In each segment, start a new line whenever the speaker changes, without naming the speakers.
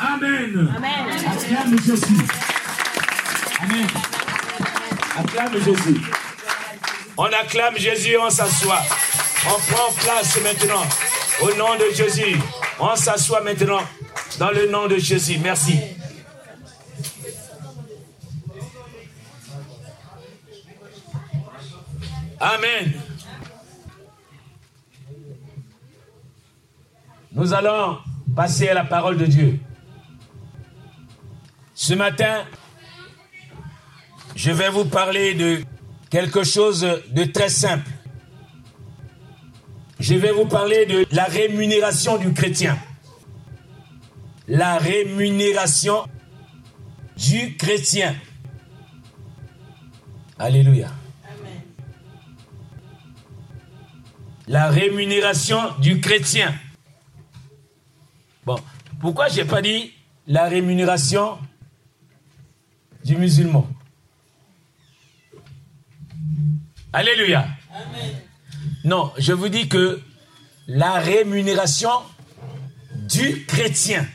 Amen.
Amen.
Acclame Jésus. Amen. Acclame Jésus. On acclame Jésus, on s'assoit. On prend place maintenant. Au nom de Jésus. On s'assoit maintenant. Dans le nom de Jésus. Merci. Amen. Nous allons passer à la parole de Dieu. Ce matin, je vais vous parler de quelque chose de très simple. Je vais vous parler de la rémunération du chrétien. La rémunération du chrétien. Alléluia. La rémunération du chrétien. Bon, pourquoi j'ai pas dit la rémunération du musulman Alléluia. Non, je vous dis que la rémunération du chrétien.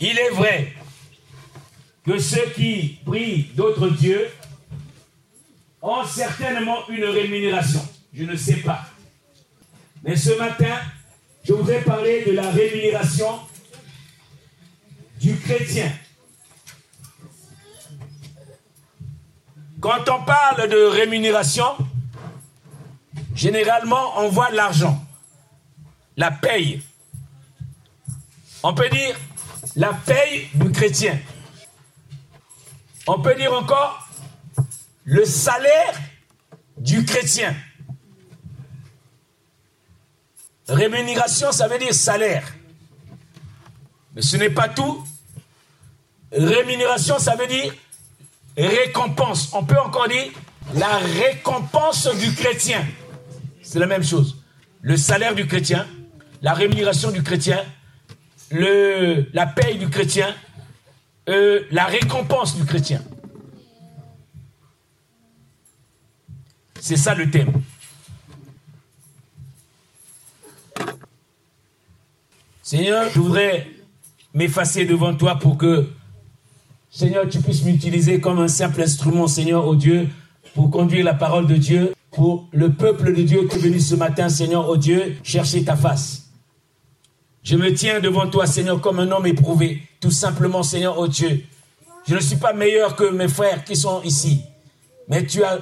Il est vrai que ceux qui prient d'autres dieux ont certainement une rémunération. Je ne sais pas. Mais ce matin, je voudrais parler de la rémunération du chrétien. Quand on parle de rémunération, généralement on voit l'argent, la paye. On peut dire la paye du chrétien. On peut dire encore le salaire du chrétien. Rémunération, ça veut dire salaire. Mais ce n'est pas tout. Rémunération, ça veut dire récompense. On peut encore dire la récompense du chrétien. C'est la même chose. Le salaire du chrétien, la rémunération du chrétien, la paye du chrétien, euh, la récompense du chrétien. C'est ça le thème. Seigneur, je voudrais m'effacer devant toi pour que, Seigneur, tu puisses m'utiliser comme un simple instrument, Seigneur, au Dieu, pour conduire la parole de Dieu, pour le peuple de Dieu qui est venu ce matin, Seigneur, au Dieu, chercher ta face. Je me tiens devant toi, Seigneur, comme un homme éprouvé, tout simplement, Seigneur, au Dieu. Je ne suis pas meilleur que mes frères qui sont ici, mais tu as,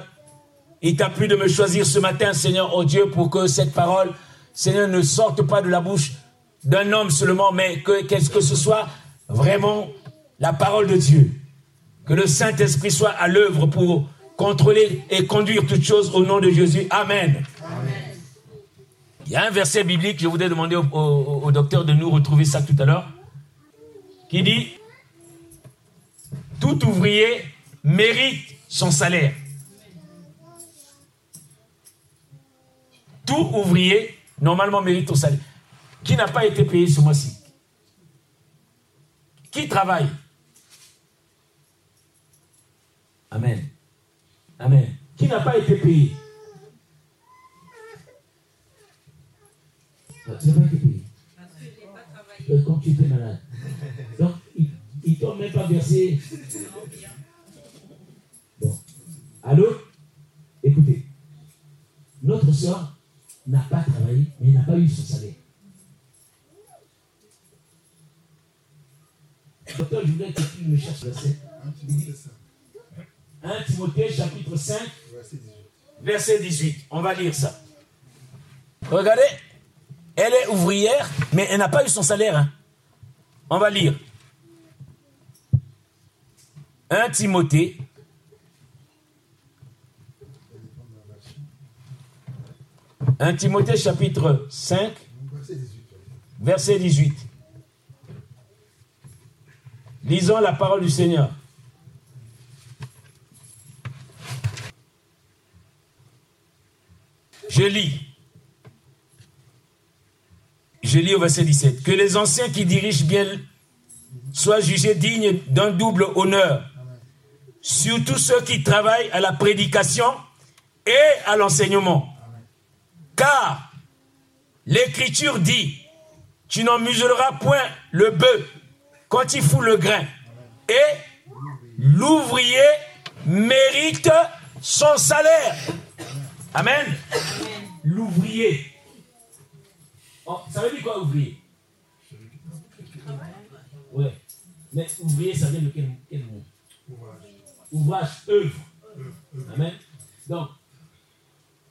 il t'a plu de me choisir ce matin, Seigneur, au Dieu, pour que cette parole, Seigneur, ne sorte pas de la bouche d'un homme seulement, mais que, qu'est-ce que ce soit vraiment la parole de Dieu. Que le Saint-Esprit soit à l'œuvre pour contrôler et conduire toutes choses au nom de Jésus. Amen. Il y a un verset biblique, je voudrais demander au, au- au docteur de nous retrouver ça tout à l'heure, qui dit Tout ouvrier mérite son salaire. Tout ouvrier, normalement, mérite son salaire. Qui n'a pas été payé ce mois-ci? Qui travaille? Amen. Amen. Qui n'a pas été payé? Tu n'as pas été payé. Euh, Quand tu étais malade. Donc, ils ne t'ont même pas versé. Bon. Allô? Écoutez. Notre soeur n'a pas travaillé, mais n'a pas eu son salaire. Docteur, je voudrais que tu me cherches verset. 1 Timothée chapitre 5, verset 18. On va lire ça. Regardez, elle est ouvrière, mais elle n'a pas eu son salaire. hein. On va lire. 1 Timothée. Un Timothée chapitre 5, verset 18. Lisons la parole du Seigneur. Je lis. Je lis au verset 17. Que les anciens qui dirigent bien soient jugés dignes d'un double honneur. Surtout ceux qui travaillent à la prédication et à l'enseignement. Car l'Écriture dit, tu n'en muselleras point le bœuf quand il fout le grain. Et l'ouvrier mérite son salaire. Amen. L'ouvrier. Oh, ça veut dire quoi, ouvrier? Ouais. Mais ouvrier, ça vient de quel, mot? Ouvrage. Ouvrage, œuvre. Amen. Donc,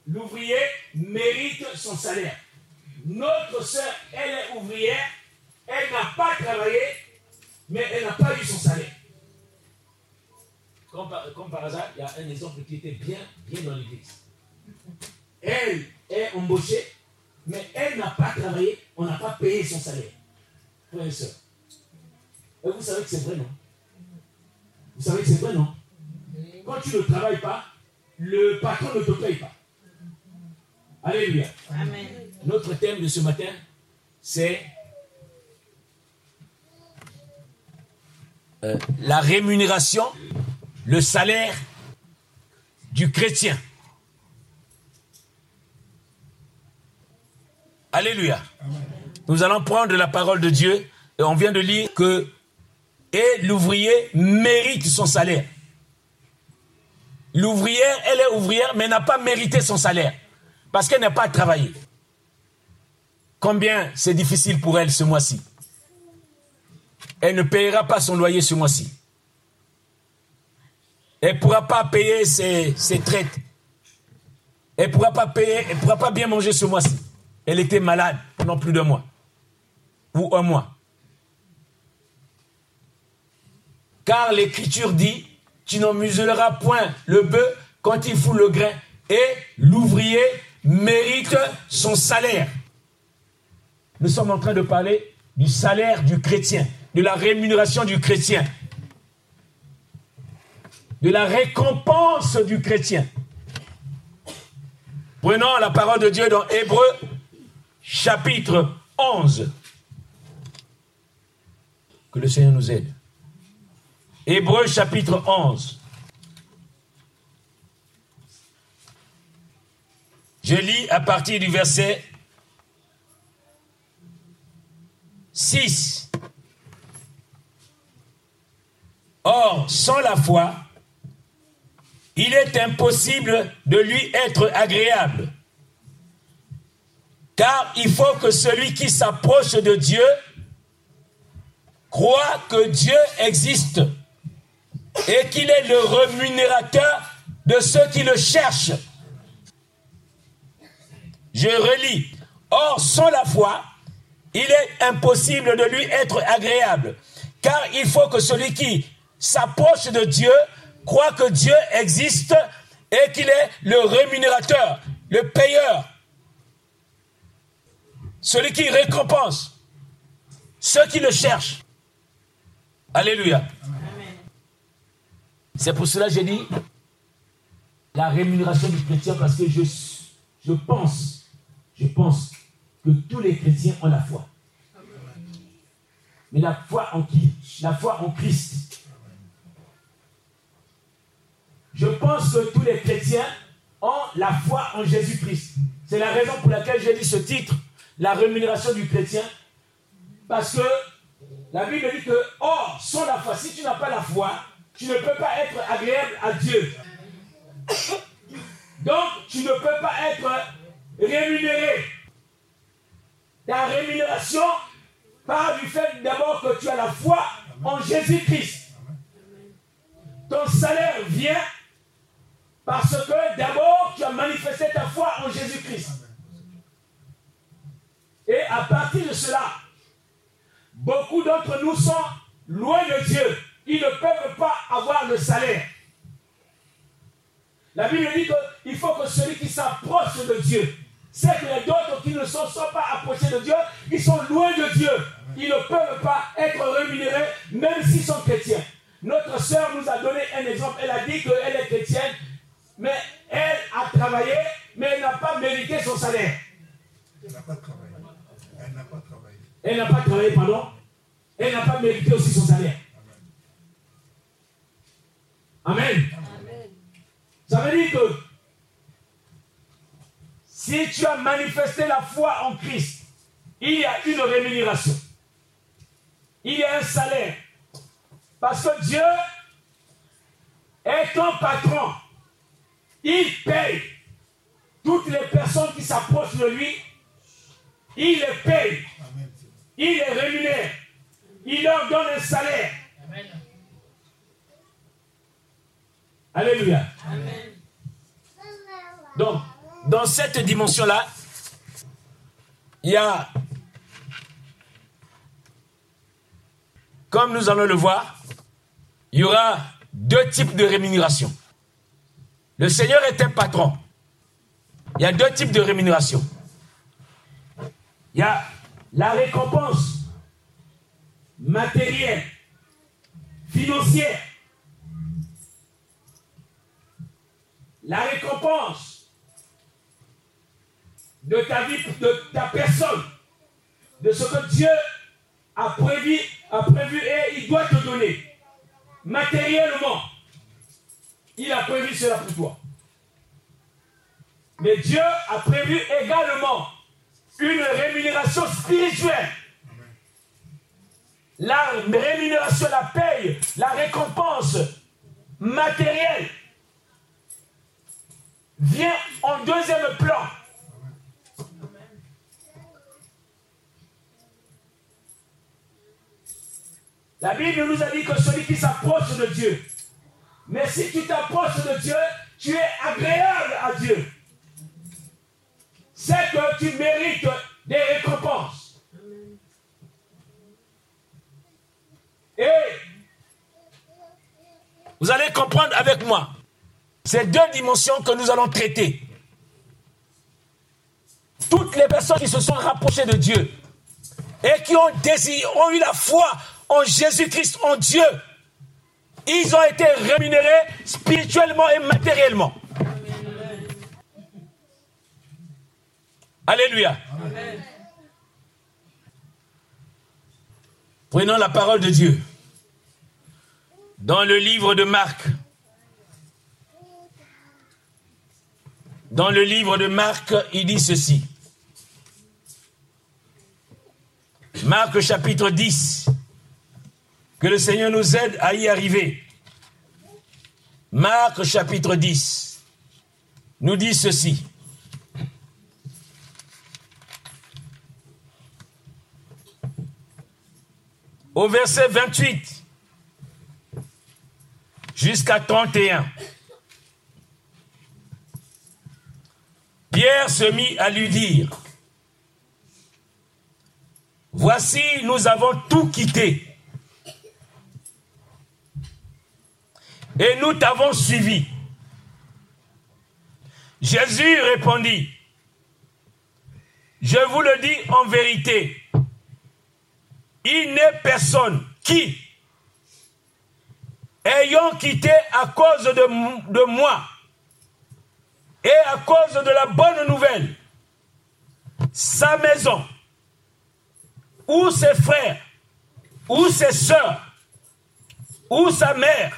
l'ouvrier mérite son salaire. Notre soeur, elle est ouvrière, elle n'a pas travaillé, mais elle n'a pas eu son salaire. Comme par, hasard, il y a un exemple qui était bien, bien dans l'église. Elle est embauchée, mais elle n'a pas travaillé, on n'a pas payé son salaire. Et. Et vous savez que c'est vrai, non? Vous savez que c'est vrai, non? Quand tu ne travailles pas, le patron ne te paye pas. Alléluia. Amen. Notre thème de ce matin, c'est euh, la rémunération, le salaire du chrétien. Alléluia. Nous allons prendre la parole de Dieu et on vient de lire que et l'ouvrier mérite son salaire. L'ouvrière, elle est ouvrière, mais n'a pas mérité son salaire parce qu'elle n'a pas travaillé. Combien c'est difficile pour elle ce mois-ci Elle ne payera pas son loyer ce mois-ci. Elle ne pourra pas payer ses, traites. Elle ne pourra pas payer, elle pourra pas bien manger ce mois-ci. Elle était malade pendant plus d'un mois. Ou un mois. Car l'écriture dit, tu n'en muselleras point le bœuf quand il fout le grain, et l'ouvrier mérite son salaire. Nous sommes en train de parler du salaire du chrétien, de la rémunération du chrétien, de la récompense du chrétien. Prenons la parole de Dieu dans Hébreu chapitre 11. Que le Seigneur nous aide. Hébreu chapitre 11. Je lis à partir du verset 6. Or, sans la foi, il est impossible de lui être agréable. Car il faut que celui qui s'approche de Dieu croit que Dieu existe et qu'il est le rémunérateur de ceux qui le cherchent. Je relis. Or, sans la foi, il est impossible de lui être agréable. Car il faut que celui qui s'approche de Dieu croit que Dieu existe et qu'il est le rémunérateur, le payeur, celui qui récompense ceux qui le cherchent. Alléluia. C'est pour cela que j'ai dit la rémunération du chrétien parce que je, je pense, je pense que tous les chrétiens ont la foi. Mais la foi en qui? La foi en Christ. Je pense que tous les chrétiens ont la foi en Jésus-Christ. C'est la raison pour laquelle j'ai dit ce titre, la rémunération du chrétien. Parce que la Bible dit que, or, sans la foi, si tu n'as pas la foi, tu ne peux pas être agréable à Dieu. Donc, tu ne peux pas être rémunéré. Ta rémunération part du fait d'abord que tu as la foi en Jésus-Christ. Ton salaire vient parce que d'abord tu as manifesté ta foi en Jésus-Christ. Et à partir de cela, beaucoup d'entre nous sont loin de Dieu. Ils ne peuvent pas avoir le salaire. La Bible dit qu'il faut que celui qui s'approche de Dieu c'est que les d'autres qui ne sont, pas approchés de Dieu, ils sont loin de Dieu. Ils ne peuvent pas être rémunérés, même s'ils sont chrétiens. Notre sœur nous a donné un exemple. Elle a dit qu'elle est chrétienne, mais elle a travaillé, mais elle n'a pas mérité son salaire. Elle n'a pas travaillé. Elle n'a pas travaillé. Elle n'a pas travaillé, pardon. Elle n'a pas mérité aussi son salaire. Amen. Amen. Ça veut dire que si tu as manifesté la foi en Christ, il y a une rémunération. Il y a un salaire. Parce que Dieu est un patron. Il paye toutes les personnes qui s'approchent de lui. Il les paye. Il les rémunère. Il leur donne un salaire. Alléluia. Donc, dans cette dimension-là, il y a, comme nous allons le voir, il y aura deux types de rémunération. Le Seigneur est un patron. Il y a deux types de rémunération. Il y a la récompense matérielle, financière. La récompense de ta vie, de ta personne, de ce que Dieu a prévu, a prévu et il doit te donner. Matériellement, il a prévu cela pour toi. Mais Dieu a prévu également une rémunération spirituelle. La rémunération, la paye, la récompense matérielle vient en deuxième plan. La Bible nous a dit que celui qui s'approche de Dieu, mais si tu t'approches de Dieu, tu es agréable à Dieu. C'est que tu mérites des récompenses. Et vous allez comprendre avec moi ces deux dimensions que nous allons traiter. Toutes les personnes qui se sont rapprochées de Dieu et qui ont, désiré, ont eu la foi en Jésus-Christ, en Dieu, ils ont été rémunérés spirituellement et matériellement. Alléluia. Prenons la parole de Dieu. Dans le livre de Marc. Dans le livre de Marc, il dit ceci. Marc chapitre 10. Que le Seigneur nous aide à y arriver. Marc chapitre 10 nous dit ceci. Au verset 28 jusqu'à 31. Pierre se mit à lui dire, Voici, nous avons tout quitté et nous t'avons suivi. Jésus répondit, je vous le dis en vérité, il n'est personne qui, ayant quitté à cause de, moi et à cause de la bonne nouvelle, sa maison, ou ses frères, ou ses soeurs, ou sa mère,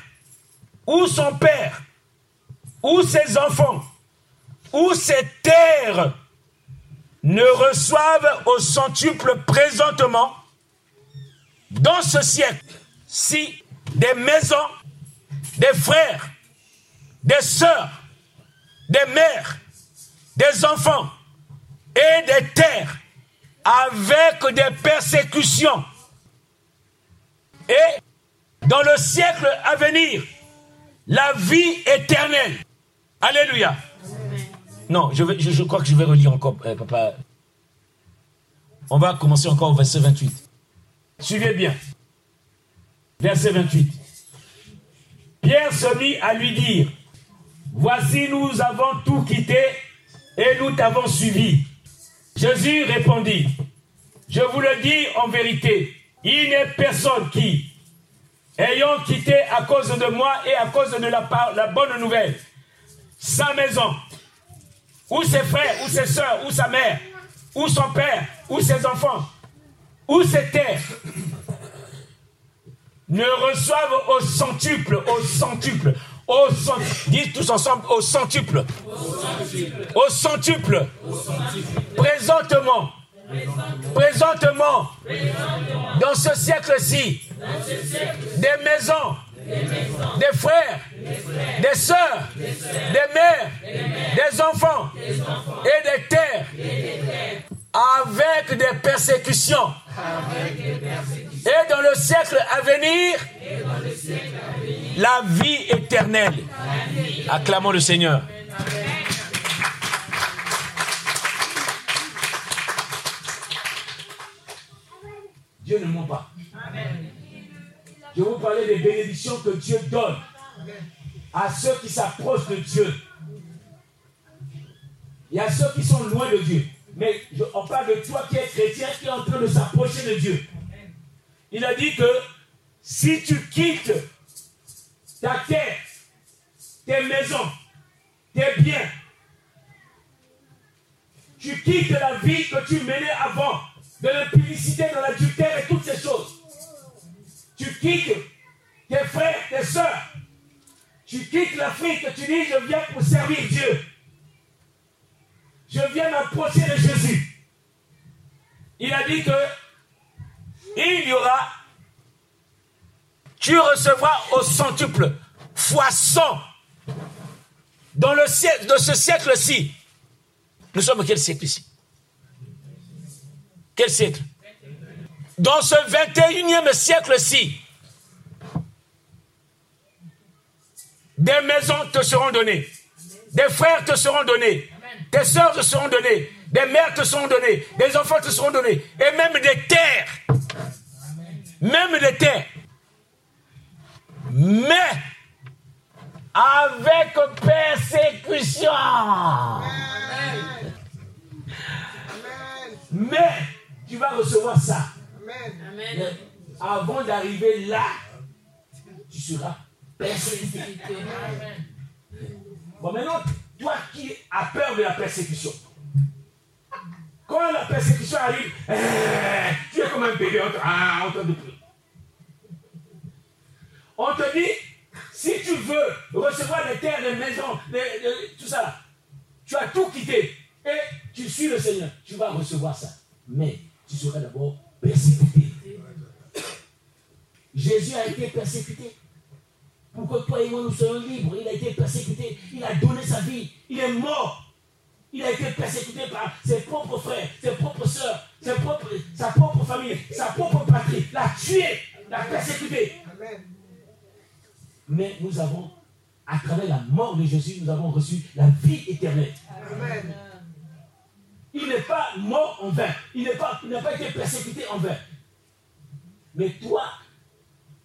ou son père, ou ses enfants, ou ses terres ne reçoivent au centuple présentement, dans ce siècle, si des maisons, des frères, des sœurs, des mères, des enfants et des terres avec des persécutions. Et dans le siècle à venir, la vie éternelle. Alléluia. Non, je, je, crois que je vais relire encore, euh, papa. On va commencer encore au verset 28. Suivez bien. Verset 28. Pierre se mit à lui dire, Voici nous avons tout quitté et nous t'avons suivi. Jésus répondit, Je vous le dis en vérité, il n'est personne qui, ayant quitté à cause de moi et à cause de la, bonne nouvelle, sa maison, ou ses frères, ou ses soeurs, ou sa mère, ou son père, ou ses enfants, ou ses terres, ne reçoivent au centuple, au centuple, au centuple, dites tous ensemble, au centuple, au centuple. Présentement, Présentement, dans ce siècle-ci, des maisons, des frères, des sœurs, des mères, des enfants. Et des terres. Avec des persécutions. Et dans le siècle à venir, la vie éternelle. Acclamons le Seigneur. Dieu ne ment pas. Je vous parlais des bénédictions que Dieu donne à ceux qui s'approchent de Dieu. Y a ceux qui sont loin de Dieu. Mais on parle de toi qui es chrétien, qui est en train de s'approcher de Dieu. Il a dit que si tu quittes ta terre, tes maisons, tes biens, tu quittes la vie que tu menais avant, de l'impudicité, de l'adultère et toutes ces choses. Tu quittes tes frères, tes soeurs. Tu quittes l'Afrique, tu dis, je viens pour servir Dieu. Je viens m'approcher de Jésus. Il a dit que il y aura, tu recevras au centuple, fois 100. Dans le siècle, de ce siècle-ci, nous sommes quel siècle ici? Quel siècle? Dans ce 21e siècle-ci, des maisons te seront données, des frères te seront donnés, des sœurs te seront données. Des mères te seront données. Des enfants te seront donnés. Et même des terres. Même des terres. Mais avec persécution. Mais tu vas recevoir ça. avant d'arriver là, tu seras persécuté. Bon, maintenant, toi qui as peur de la persécution, quand la persécution arrive, eh, tu es comme un bébé en ah, train de prier. On te dit, si tu veux recevoir les terres, les maisons, tout ça, tu as tout quitté et tu suis le Seigneur, tu vas recevoir ça. Mais tu seras d'abord persécuté. Jésus a été persécuté pour que toi et moi nous soyons libres. Il a été persécuté, il a donné sa vie, il est mort. Il a été persécuté par ses propres frères, ses propres soeurs, sa propre famille, sa propre patrie. L'a tué, l'a persécuté. Mais nous avons, à travers la mort de Jésus, nous avons reçu la vie éternelle. Amen. Il n'est pas mort en vain. Il n'a pas, pas été persécuté en vain. Mais toi,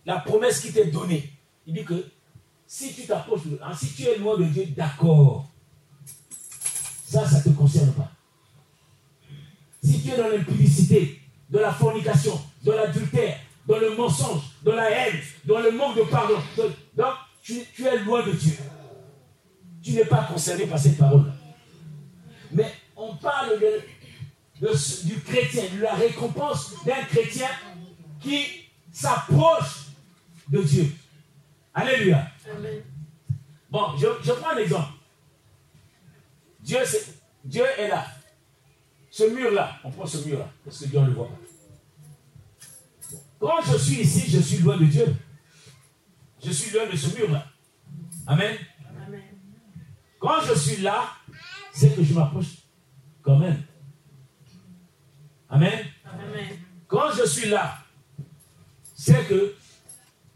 la promesse qui t'est donnée, il dit que si tu t'approches, hein, si tu es loin de Dieu, d'accord. Ça, ça ne te concerne pas. Si tu es dans l'impudicité, dans la fornication, dans l'adultère, dans le mensonge, dans la haine, dans le manque de pardon, donc tu, es loin de Dieu. Tu n'es pas concerné par cette parole. Mais on parle du chrétien, de la récompense d'un chrétien qui s'approche de Dieu. Alléluia. Bon, je, prends un exemple. Dieu, Dieu est là. Ce mur-là, on prend ce mur-là, parce que Dieu ne le voit pas. Quand je suis ici, je suis loin de Dieu. Je suis loin de ce mur-là. Amen. Quand je suis là, c'est que je m'approche quand même. Amen. Quand je suis là, c'est que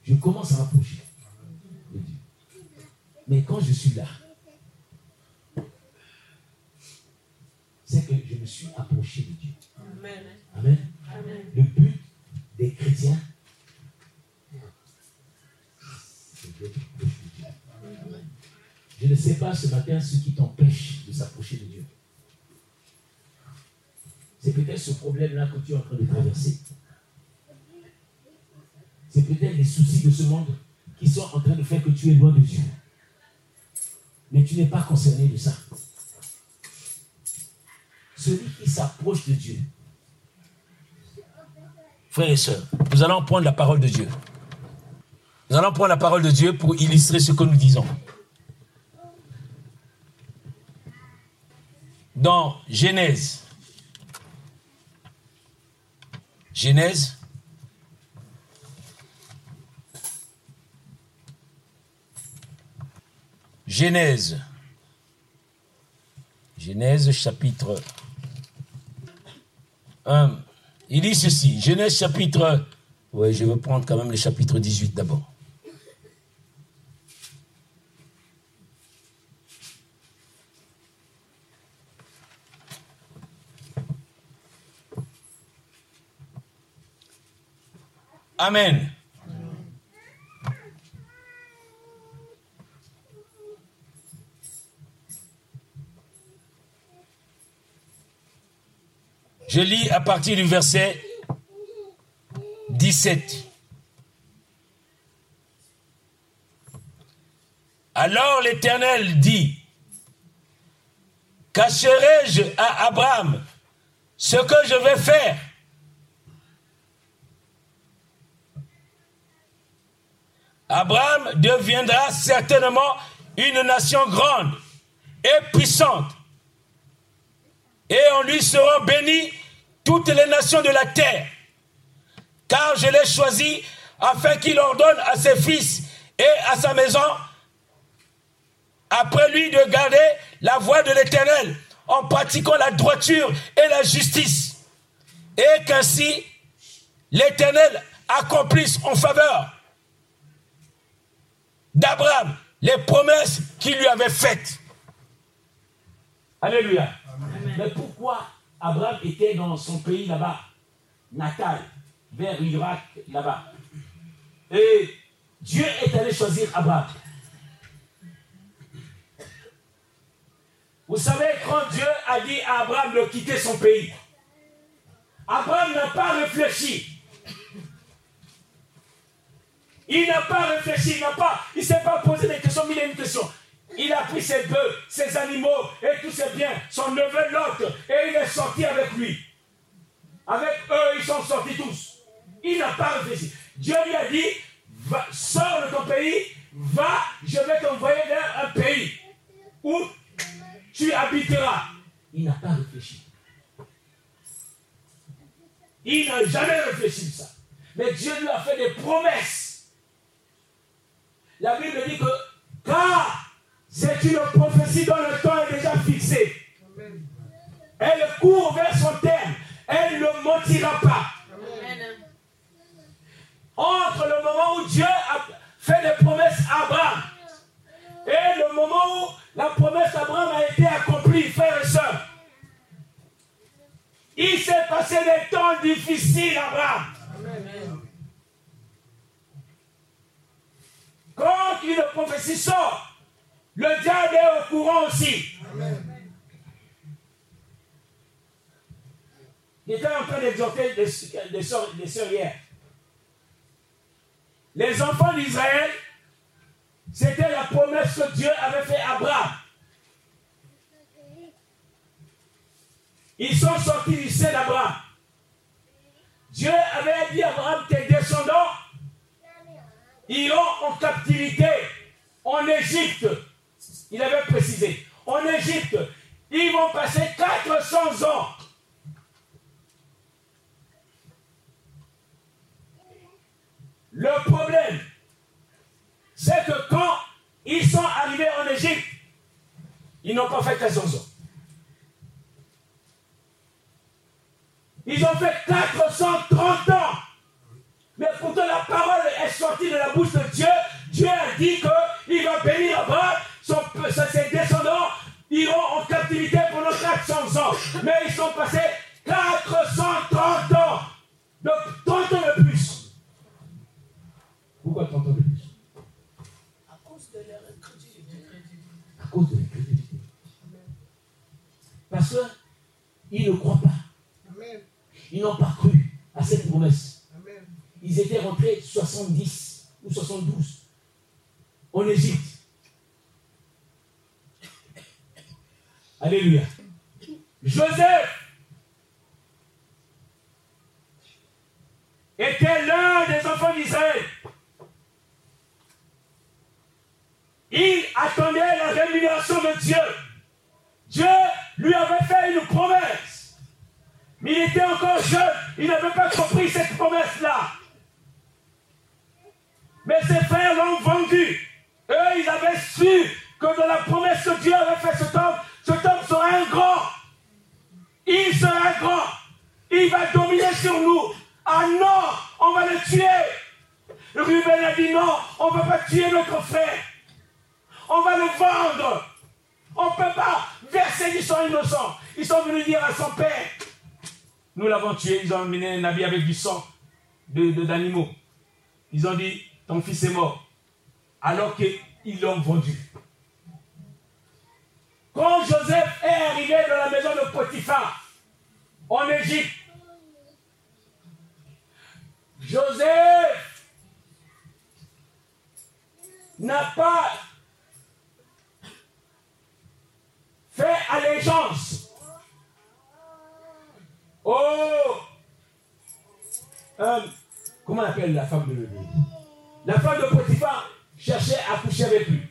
je commence à m'approcher. Mais quand je suis là, c'est que je me suis approché de Dieu. Amen. Le but des chrétiens, Je ne sais pas ce matin ce qui t'empêche de s'approcher de Dieu. C'est peut-être ce problème-là que tu es en train de traverser. C'est peut-être les soucis de ce monde qui sont en train de faire que tu es loin de Dieu mais tu n'es pas concerné de ça. Celui qui s'approche de Dieu. Frères et sœurs, nous allons prendre la parole de Dieu. Nous allons prendre la parole de Dieu pour illustrer ce que nous disons. Dans Genèse, Genèse. Genèse. Genèse chapitre 1. Il dit ceci. Genèse chapitre... Oui, je vais prendre quand même le chapitre 18 d'abord. Amen. Je lis à partir du verset 17. Alors l'Éternel dit, cacherai-je à Abraham ce que je vais faire? Abraham deviendra certainement une nation grande et puissante. Et en lui seront bénies toutes les nations de la terre. Car je l'ai choisi afin qu'il ordonne à ses fils et à sa maison, après lui, de garder la voie de l'Éternel en pratiquant la droiture et la justice. Et qu'ainsi l'Éternel accomplisse en faveur d'Abraham les promesses qu'il lui avait faites. Alléluia. Mais pourquoi Abraham était dans son pays là-bas, natal, vers l'Irak là-bas Et Dieu est allé choisir Abraham. Vous savez, quand Dieu a dit à Abraham de quitter son pays, Abraham n'a pas réfléchi. Il n'a pas réfléchi, il n'a pas, il s'est pas posé des questions, mille et une questions. Il a pris ses bœufs, ses animaux et tous ses biens, son neveu Lot, et il est sorti avec lui. Avec eux, ils sont sortis tous. Il n'a pas réfléchi. Dieu lui a dit, sors de ton pays, va, je vais t'envoyer vers un pays où tu habiteras. Il n'a pas réfléchi. Il n'a jamais réfléchi ça. Mais Dieu lui a fait des promesses. La Bible dit que c'est une prophétie dont le temps est déjà fixé. Elle court vers son terme. Elle ne mentira pas. Entre le moment où Dieu a fait des promesses à Abraham et le moment où la promesse d'Abraham a été accomplie, frères et sœurs, il s'est passé des temps difficiles, Abraham. Quand une prophétie sort, le diable est au courant aussi. Il était en train d'exhorter les, sœurs hier. Les enfants d'Israël, c'était la promesse que Dieu avait faite à Abraham. Ils sont sortis du sein d'Abraham. Dieu avait dit à Abraham, tes descendants iront en captivité en Égypte. Il avait précisé. En Égypte, ils vont passer 400 ans. Le problème, c'est que quand ils sont arrivés en Égypte, ils n'ont pas fait 400 ans. Ils ont fait 430 ans. Mais pourtant la parole est sortie de la bouche de Dieu. Dieu a dit qu'il va bénir Abraham, son, ses descendants iront en captivité pendant 400 ans. Mais ils sont passés 430 ans. Donc 30 ans de plus. Pourquoi 30 ans de plus? À cause de leur incrédulité. À cause de l'incrédulité. Parce qu'ils ne croient pas. Ils n'ont pas cru à cette promesse ils étaient rentrés 70 ou 72 en Égypte. Alléluia. Joseph était l'un des enfants d'Israël. Il attendait la rémunération de Dieu. Dieu lui avait fait une promesse. Mais il était encore jeune. Il n'avait pas compris promesse-là. Mais ses frères l'ont vendu. Eux, ils avaient su que dans la promesse que Dieu avait fait cet homme, cet homme sera un grand. Il sera grand. Il va dominer sur nous. Ah non, on va le tuer. Ruben a dit non, on ne va pas tuer notre frère. On va le vendre. On ne peut pas verser du sang innocent. Ils sont venus dire à son père, nous l'avons tué, ils ont amené un habit avec du sang d'animaux. De, ils ont dit, ton fils est mort. Alors qu'ils l'ont vendu. Quand Joseph est arrivé dans la maison de Potiphar, en Égypte, Joseph n'a pas fait allégeance. Oh euh, Comment on appelle la femme de La femme de Potiphar cherchait à coucher avec lui.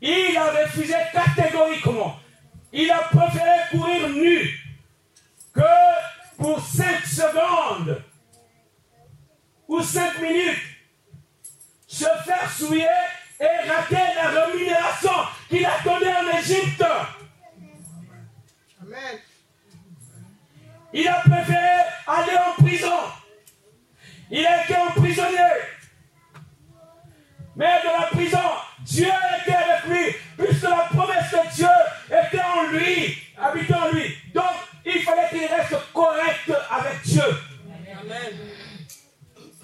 Il a refusé catégoriquement. Il a préféré courir nu que pour 5 secondes ou 5 minutes se faire souiller et rater la rémunération qu'il attendait en Égypte. Amen. Il a préféré aller en prison. Il a été emprisonné. Mais de la prison, Dieu était avec lui, puisque la promesse de Dieu était en lui, habitait en lui. Donc, il fallait qu'il reste correct avec Dieu. Amen.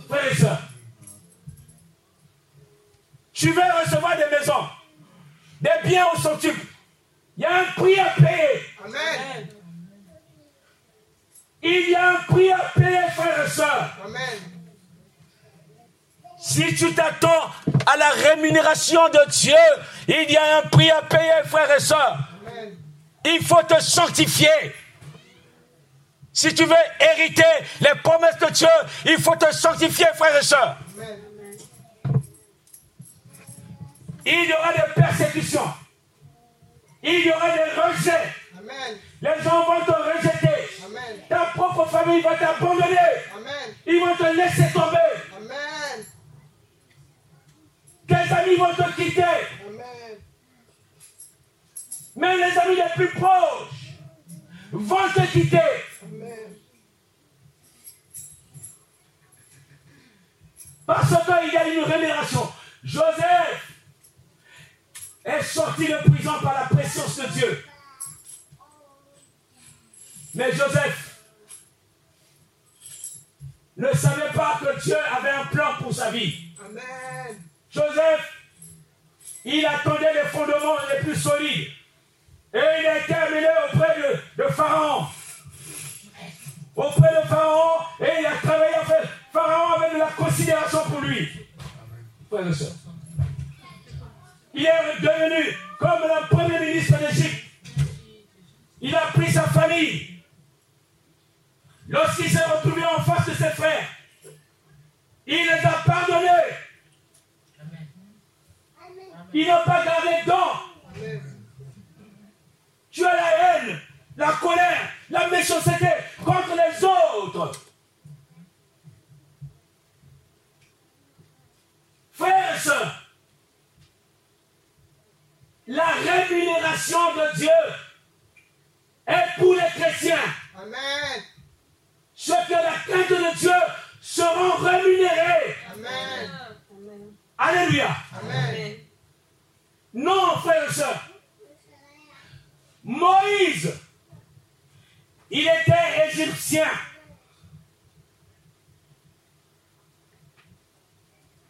Frère et soeur, tu veux recevoir des maisons, des biens au centuple. Il y a un prix à payer. Amen. Il y a un prix à payer, frère et soeur. Amen. Si tu t'attends à la rémunération de Dieu, il y a un prix à payer, frère et soeur. Il faut te sanctifier. Si tu veux hériter les promesses de Dieu, il faut te sanctifier, frère et soeur. Il y aura des persécutions. Il y aura des rejets. Les gens vont te rejeter. Ta propre famille va t'abandonner. Ils vont te laisser tomber. Tes amis vont te quitter. Amen. Mais les amis les plus proches vont te quitter. Amen. Parce qu'il y a une révélation. Joseph est sorti de prison par la présence de Dieu. Mais Joseph ne savait pas que Dieu avait un plan pour sa vie. Amen. Joseph, il attendait les fondements les plus solides. Et il a été amené auprès de, Pharaon. Auprès de Pharaon, et il a travaillé en. Pharaon avait de la considération pour lui. Il est devenu comme le premier ministre d'Égypte. Il a pris sa famille. Lorsqu'il s'est retrouvé en face de ses frères, il les a pardonnés. Ils n'ont pas gardé dents. Tu as la haine, la colère, la méchanceté contre les autres. Frères et sœurs, la rémunération de Dieu est pour les chrétiens. Amen. Ceux que la crainte de Dieu seront rémunérés. Amen. Alléluia. Amen. Non, frère et soeur. Moïse, il était égyptien.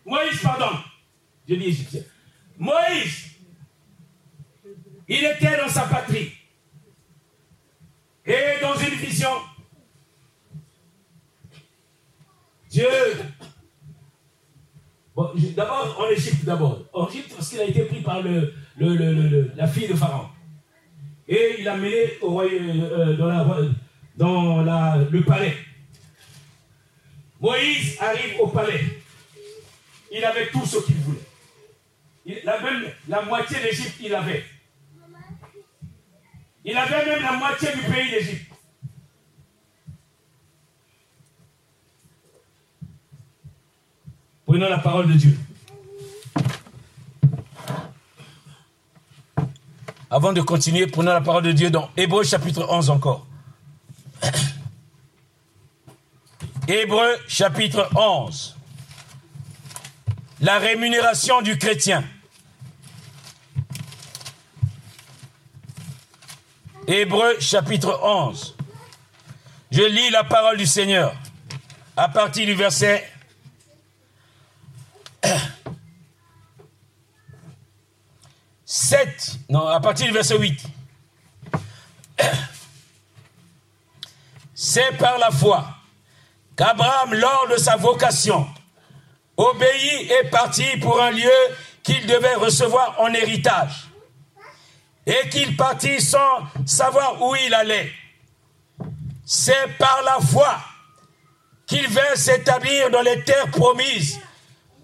Moïse, pardon. Je dis égyptien. Moïse, il était dans sa patrie. Et dans une vision, Dieu d'abord en Égypte, d'abord. En Égypte, parce qu'il a été pris par la fille de Pharaon. Et il l'a mené au euh, dans, le palais. Moïse arrive au palais. Il avait tout ce qu'il voulait. Il, la, la moitié d'Égypte, il avait. Il avait même la moitié du pays d'Égypte. Prenons la parole de Dieu. Avant de continuer, prenons la parole de Dieu dans Hébreu chapitre 11 encore. Hébreu chapitre 11. La rémunération du chrétien. Hébreu chapitre 11. Je lis la parole du Seigneur à partir du verset 7, à partir du verset 8. C'est par la foi qu'Abraham, lors de sa vocation, obéit et partit pour un lieu qu'il devait recevoir en héritage, et qu'il partit sans savoir où il allait. C'est par la foi qu'il vint s'établir dans les terres promises,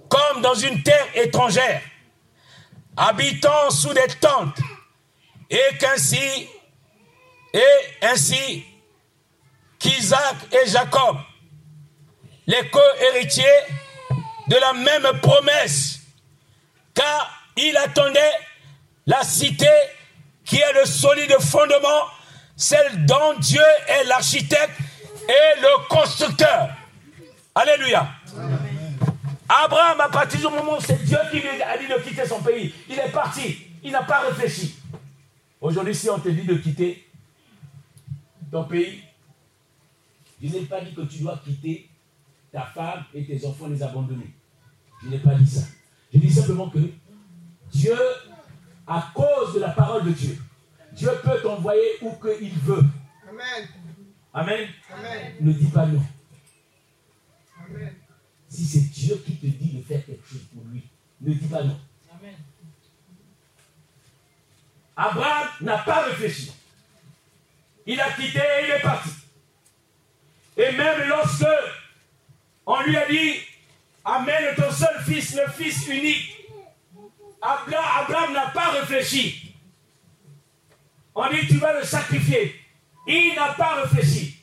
comme dans une terre étrangère, habitant sous des tentes, et qu'ainsi, et ainsi qu'Isaac et Jacob, les co-héritiers de la même promesse, car il attendait la cité qui est le solide fondement, celle dont Dieu est l'architecte et le constructeur. Alléluia. Abraham, à partir du moment où c'est Dieu qui lui a dit de quitter son pays, il est parti. Il n'a pas réfléchi. Aujourd'hui, si on te dit de quitter ton pays, je n'ai pas dit que tu dois quitter ta femme et tes enfants, les abandonner. Je n'ai pas dit ça. Je dis simplement que Dieu, à cause de la parole de Dieu, Dieu peut t'envoyer où qu'il veut. Amen. Amen. Amen. Ne dis pas non. Amen. Si c'est Dieu qui te dit de faire quelque chose pour lui, ne dis pas non. Amen. Abraham n'a pas réfléchi. Il a quitté et il est parti. Et même lorsque on lui a dit, amène ton seul fils, le fils unique, Abraham n'a pas réfléchi. On dit, tu vas le sacrifier. Il n'a pas réfléchi.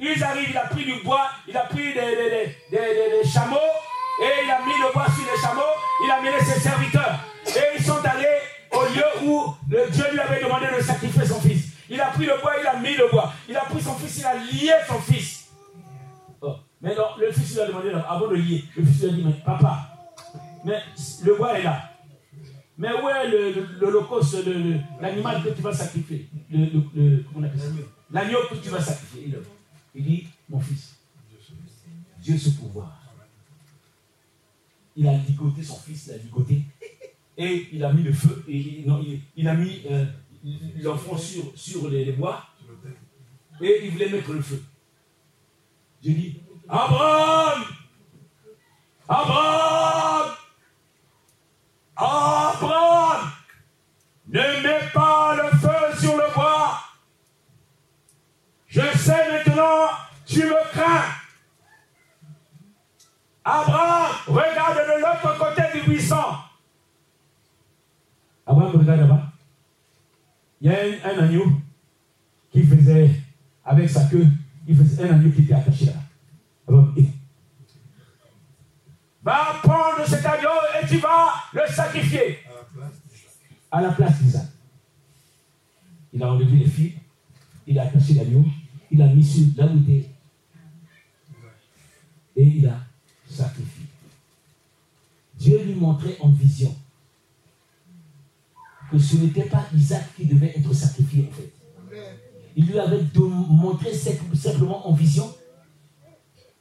Ils arrivent, il a pris du bois, il a pris des, chameaux, et il a mis le bois sur les chameaux, il a mené ses serviteurs. Et ils sont allés au lieu où le Dieu lui avait demandé de sacrifier son fils. Il a pris le bois, il a mis le bois. Il a pris son fils, il a lié son fils. Oh. Mais non, le fils lui a demandé, avant de lier, le fils lui a dit, mais papa, mais le bois est là. Mais où est l'holocauste, l'animal que tu vas sacrifier? L'agneau que tu vas sacrifier. Il dit, mon fils, Dieu se pouvoir. Il a ligoté son fils, il a ligoté. Et il a mis le feu, il, a mis euh, l'enfant sur, sur les, bois. Et il voulait mettre le feu. Je dis, Abraham Abraham Abraham Ne mets pas le feu sur le bois. Je sais maintenant, tu me crains. Abraham, regarde de l'autre côté du buisson. Abraham regarde là-bas. Il y a un, agneau qui faisait, avec sa queue, il faisait un agneau qui était attaché là. Abraham, Va prendre cet agneau et tu vas le sacrifier. À la place d'Isaac. Il a enlevé les fils, il a attaché l'agneau, il a mis sur était. Et il a sacrifié. Dieu lui montrait en vision que ce n'était pas Isaac qui devait être sacrifié en fait. Il lui avait montré simplement en vision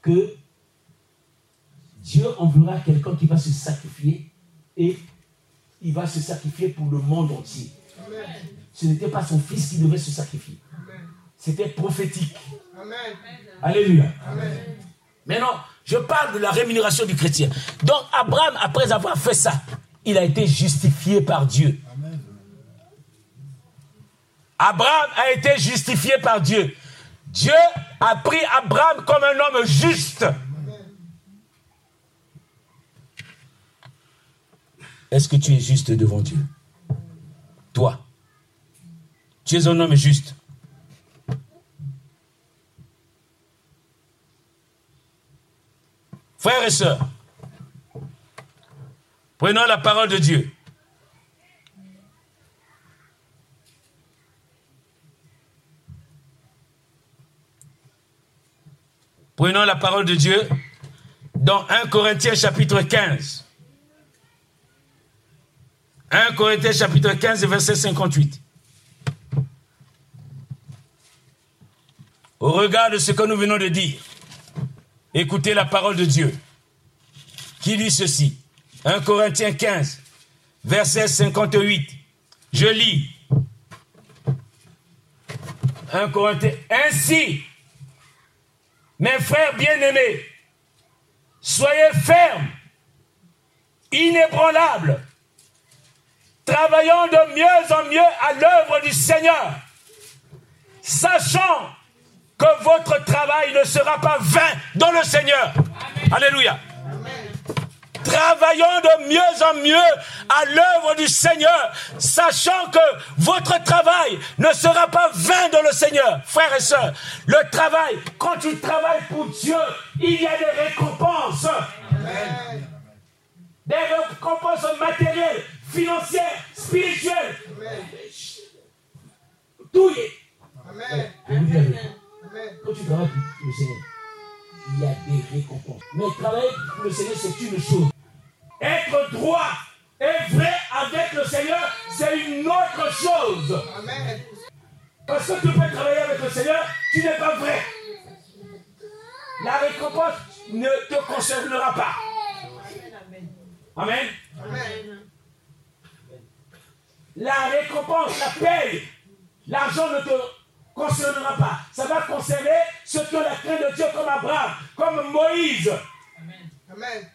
que Dieu enverra quelqu'un qui va se sacrifier et il va se sacrifier pour le monde entier. Ce n'était pas son fils qui devait se sacrifier. C'était prophétique. Alléluia. Maintenant, je parle de la rémunération du chrétien. Donc, Abraham, après avoir fait ça, il a été justifié par Dieu. Abraham a été justifié par Dieu. Dieu a pris Abraham comme un homme juste. Est-ce que tu es juste devant Dieu? Toi. Tu es un homme juste. Frères et sœurs, Prenons la parole de Dieu. Prenons la parole de Dieu dans 1 Corinthiens chapitre 15. 1 Corinthiens chapitre 15 verset 58. Au regard de ce que nous venons de dire, écoutez la parole de Dieu qui dit ceci. 1 Corinthiens 15, verset 58. Je lis. 1 Corinthiens. Ainsi, mes frères bien-aimés, soyez fermes, inébranlables, travaillant de mieux en mieux à l'œuvre du Seigneur, sachant que votre travail ne sera pas vain dans le Seigneur. Alléluia travaillant de mieux en mieux à l'œuvre du Seigneur, sachant que votre travail ne sera pas vain dans le Seigneur. Frères et sœurs, le travail, quand tu travailles pour Dieu, il y a des récompenses. Des récompenses matérielles, financières, spirituelles. Tout y est. Amen. Quand tu travailles pour le Seigneur, il y a des récompenses. Mais travailler pour le Seigneur, c'est une chose. Être droit et vrai avec le Seigneur, c'est une autre chose. Amen. Parce que tu peux travailler avec le Seigneur, tu n'es pas vrai. La récompense ne te concernera pas. Amen. Amen. La récompense, la paye, l'argent ne te concernera pas. Ça va concerner ceux qui ont la crainte de Dieu comme Abraham, comme Moïse. Amen. Amen.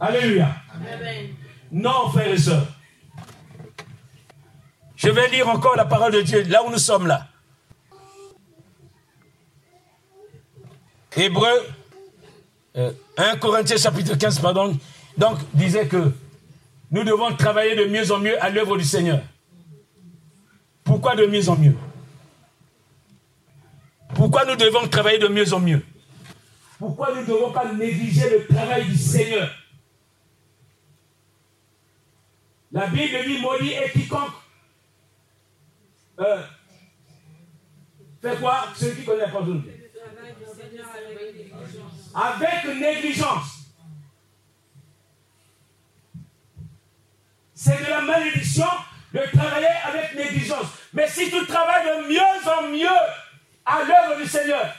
Alléluia. Amen. Non, frères et sœurs. Je vais lire encore la parole de Dieu là où nous sommes là. Hébreu, 1 euh, Corinthiens chapitre 15, pardon, donc disait que nous devons travailler de mieux en mieux à l'œuvre du Seigneur. Pourquoi de mieux en mieux? Pourquoi nous devons travailler de mieux en mieux? Pourquoi nous ne devons pas négliger le travail du Seigneur? La Bible dit maudit et quiconque euh, fait quoi Celui qui connaît la parole Avec négligence. C'est de la malédiction de travailler avec négligence. Mais si tu travailles de mieux en mieux à l'œuvre du Seigneur,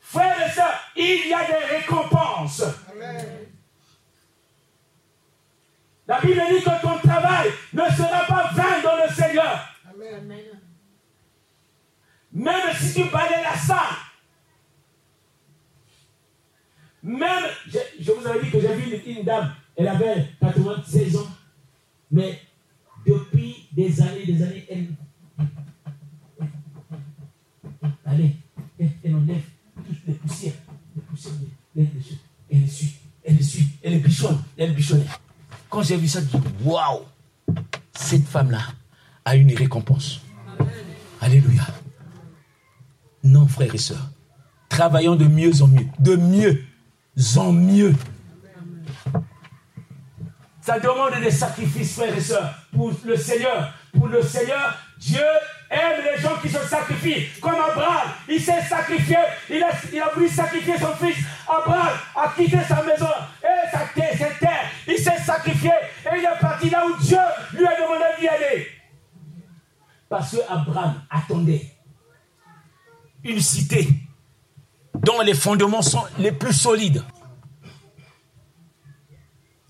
frères et sœurs, il y a des récompenses. Amen. La Bible dit que ton travail ne sera pas vain dans le Seigneur. Amen. Même si tu parlais la salle, même, je, vous avais dit que j'ai vu une, dame, elle avait 96 ans, mais depuis des années, des années, elle, allez, elle, enlève toutes les poussières, les elle suit, elle suit, elle bichonne, elle bichonne. Quand j'ai vu ça, je dis waouh, cette femme-là a une récompense. Alléluia. Non, frères et sœurs, travaillons de mieux en mieux, de mieux en mieux. Ça demande des sacrifices, frères et sœurs, pour le Seigneur. Pour le Seigneur, Dieu aime les gens qui se sacrifient. Comme Abraham, il s'est sacrifié. Il a, voulu sacrifier son fils. Abraham a quitté sa maison et sa terre, sa terre. Il s'est sacrifié et il est parti là où Dieu lui a demandé d'y aller. Parce que Abraham attendait une cité dont les fondements sont les plus solides.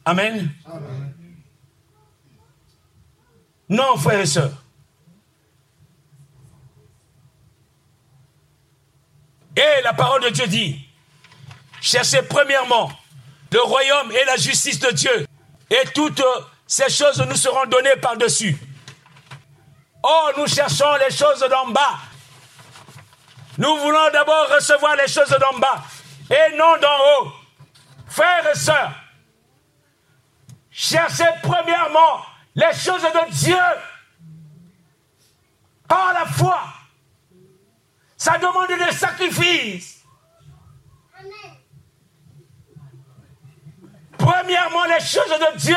Amen. Non, frères et sœurs. Et la parole de Dieu dit, cherchez premièrement le royaume et la justice de Dieu, et toutes ces choses nous seront données par-dessus. Oh, nous cherchons les choses d'en bas. Nous voulons d'abord recevoir les choses d'en bas et non d'en haut. Frères et sœurs, cherchez premièrement les choses de Dieu par la foi ça demande des sacrifices. premièrement les choses de Dieu.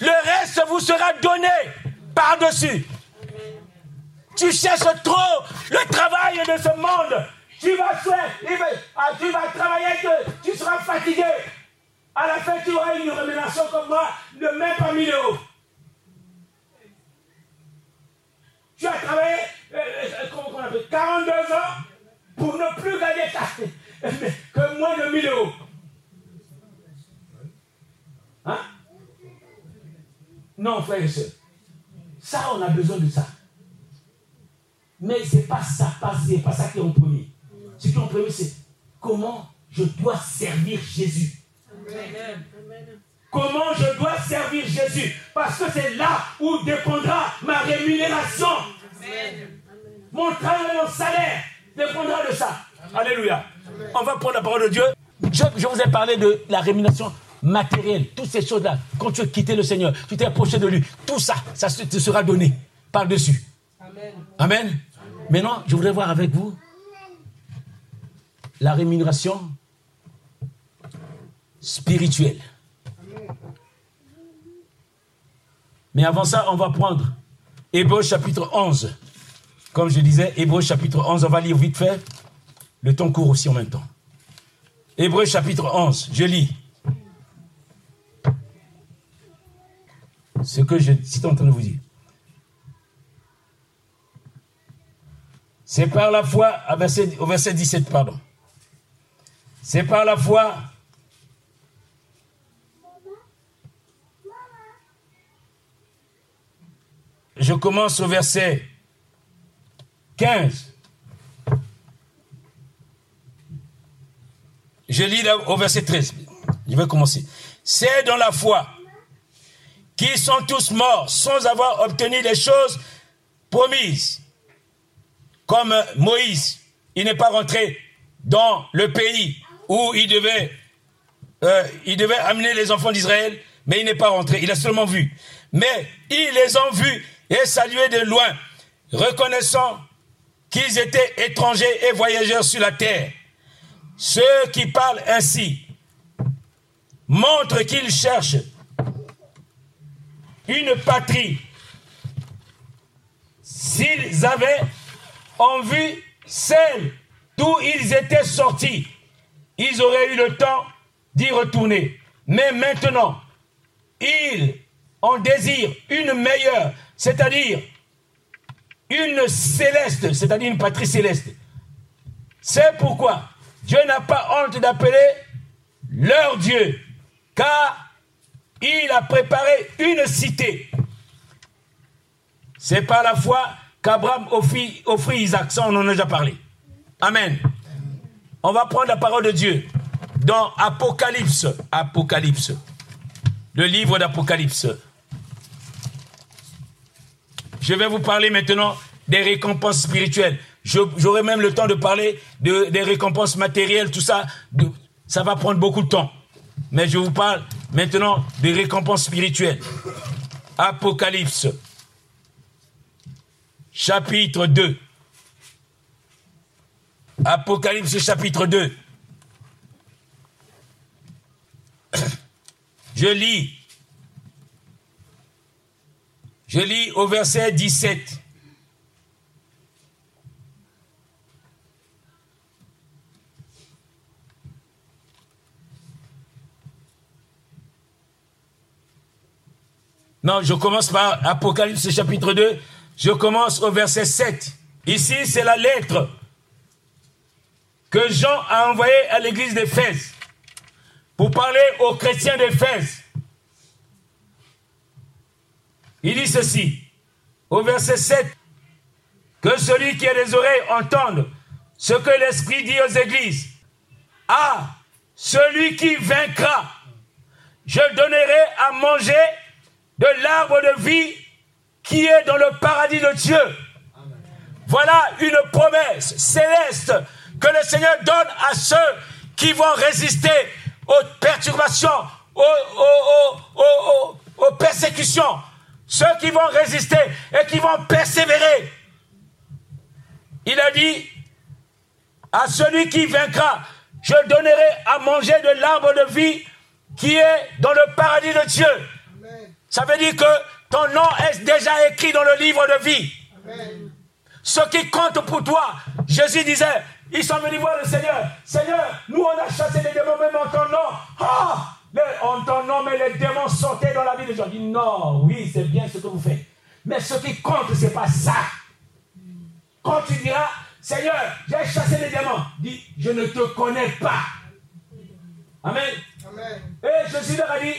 Le reste vous sera donné par-dessus. Tu cherches trop le travail de ce monde. Tu vas faire, ah, tu vas travailler, tu seras fatigué. À la fin, tu auras une rémunération comme moi de même pas 1000 euros. Tu as travaillé, euh, euh, comment on appelle, 42 ans pour ne plus gagner que moins de 1000 euros. Hein? Non, frère et soeur. Ça, on a besoin de ça. Mais ce n'est pas ça, c'est pas ça qui est en premier. Ce qui est en premier, c'est comment je dois servir Jésus. Comment je dois servir Jésus? Parce que c'est là où dépendra ma rémunération. Mon travail, mon salaire dépendra de ça. Alléluia. On va prendre la parole de Dieu. Je, vous ai parlé de la rémunération matérielle, toutes ces choses-là. Quand tu as quitté le Seigneur, tu t'es approché de lui, tout ça, ça te sera donné par-dessus. Amen. Amen. Maintenant, je voudrais voir avec vous la rémunération spirituelle. Mais avant ça, on va prendre Hébreu chapitre 11. Comme je disais, Hébreu chapitre 11, on va lire vite fait. Le temps court aussi en même temps. Hébreu chapitre 11, je lis. Ce que je suis en train de vous dire. C'est par la foi, au verset 17, pardon. C'est par la foi Je commence au verset 15. Je lis au verset 13. Je vais commencer. C'est dans la foi qui sont tous morts sans avoir obtenu les choses promises. Comme Moïse, il n'est pas rentré dans le pays où il devait, euh, il devait amener les enfants d'Israël, mais il n'est pas rentré. Il a seulement vu. Mais ils les ont vus et salués de loin, reconnaissant qu'ils étaient étrangers et voyageurs sur la terre. Ceux qui parlent ainsi montrent qu'ils cherchent une patrie. S'ils avaient en vue celle d'où ils étaient sortis, ils auraient eu le temps d'y retourner. Mais maintenant, ils en désirent une meilleure, c'est-à-dire une céleste, c'est-à-dire une patrie céleste. C'est pourquoi Dieu n'a pas honte d'appeler leur Dieu, car il a préparé une cité. C'est par la foi qu'Abraham offrit, Isaac, ça on en a déjà parlé. Amen. On va prendre la parole de Dieu dans Apocalypse, Apocalypse, le livre d'Apocalypse. Je vais vous parler maintenant des récompenses spirituelles. J'aurai même le temps de parler de, des récompenses matérielles, tout ça. ça va prendre beaucoup de temps. Mais je vous parle maintenant des récompenses spirituelles. Apocalypse, chapitre 2. Apocalypse, chapitre 2. Je lis je lis au verset 17. Non, je commence par Apocalypse chapitre 2. Je commence au verset 7. Ici, c'est la lettre que Jean a envoyée à l'église d'Éphèse pour parler aux chrétiens d'Éphèse. Il dit ceci, au verset 7, que celui qui a des oreilles entende ce que l'Esprit dit aux églises. Ah, celui qui vaincra, je donnerai à manger de l'arbre de vie qui est dans le paradis de Dieu. Voilà une promesse céleste que le Seigneur donne à ceux qui vont résister aux perturbations, aux persécutions, ceux qui vont résister et qui vont persévérer. Il a dit à celui qui vaincra, je donnerai à manger de l'arbre de vie qui est dans le paradis de Dieu. Ça veut dire que ton nom est déjà écrit dans le livre de vie. Ce qui compte pour toi, Jésus disait, ils sont venus voir le Seigneur. Seigneur, nous on a chassé les démons même en ton nom. Ah, en ton nom, mais les démons sortaient dans la vie de gens. dit non, oui, c'est bien ce que vous faites. Mais ce qui compte, ce n'est pas ça. Quand tu diras, Seigneur, j'ai chassé les démons, dis, je ne te connais pas. Amen. Et Jésus leur a dit,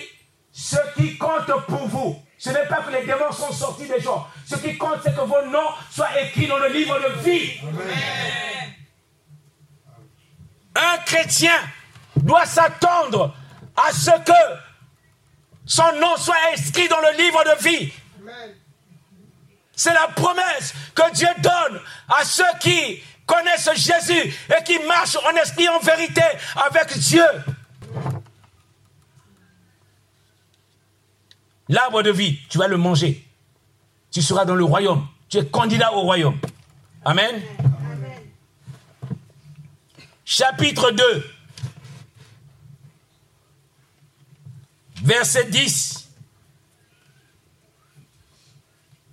ce qui compte pour vous, ce n'est pas que les démons sont sortis des gens. Ce qui compte, c'est que vos noms soient écrits dans le livre de vie. Un chrétien doit s'attendre à ce que son nom soit inscrit dans le livre de vie. C'est la promesse que Dieu donne à ceux qui connaissent Jésus et qui marchent en esprit, en vérité avec Dieu. L'arbre de vie, tu vas le manger. Tu seras dans le royaume. Tu es candidat au royaume. Amen. Chapitre 2. Verset 10.